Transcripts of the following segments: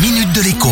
minute de l'écho.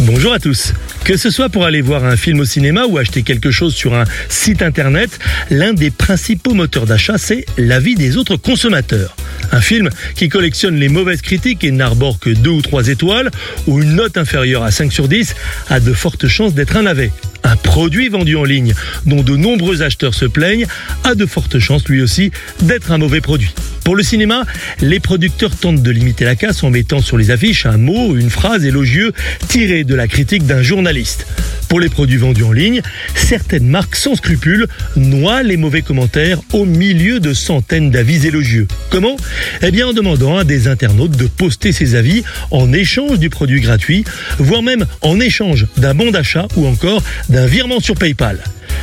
Bonjour à tous. Que ce soit pour aller voir un film au cinéma ou acheter quelque chose sur un site internet, l'un des principaux moteurs d'achat, c'est l'avis des autres consommateurs. Un film qui collectionne les mauvaises critiques et n'arbore que deux ou trois étoiles, ou une note inférieure à 5 sur 10, a de fortes chances d'être un navet. Un produit vendu en ligne dont de nombreux acheteurs se plaignent a de fortes chances lui aussi d'être un mauvais produit. Pour le cinéma, les producteurs tentent de limiter la casse en mettant sur les affiches un mot, une phrase élogieuse tirée de la critique d'un journaliste. Pour les produits vendus en ligne, certaines marques sans scrupules noient les mauvais commentaires au milieu de centaines d'avis élogieux. Comment? Eh bien en demandant à des internautes de poster ces avis en échange du produit gratuit, voire même en échange d'un bon d'achat ou encore d'un virement sur PayPal.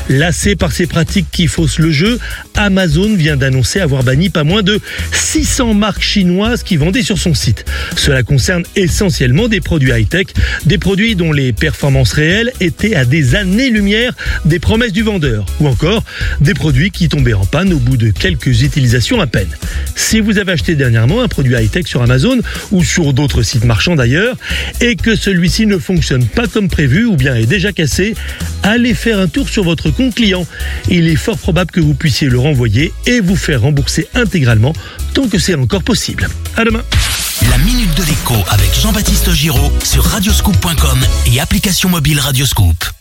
Lassé par ces pratiques qui faussent le jeu, Amazon vient d'annoncer avoir banni pas moins de 600 marques chinoises qui vendaient sur son site. Cela concerne essentiellement des produits high-tech, des produits dont les performances réelles étaient à des années-lumière des promesses du vendeur, ou encore des produits qui tombaient en panne au bout de quelques utilisations à peine. Si vous avez acheté dernièrement un produit high-tech sur Amazon ou sur d'autres sites marchands d'ailleurs, et que celui-ci ne fonctionne pas comme prévu ou bien est déjà cassé, allez faire un tour sur votre compte client. Il est fort probable que vous puissiez le renvoyer et vous faire rembourser intégralement tant que c'est encore possible. À demain. La minute de l'écho avec Jean-Baptiste Giraud sur radioscoop.com et application mobile Radioscoop.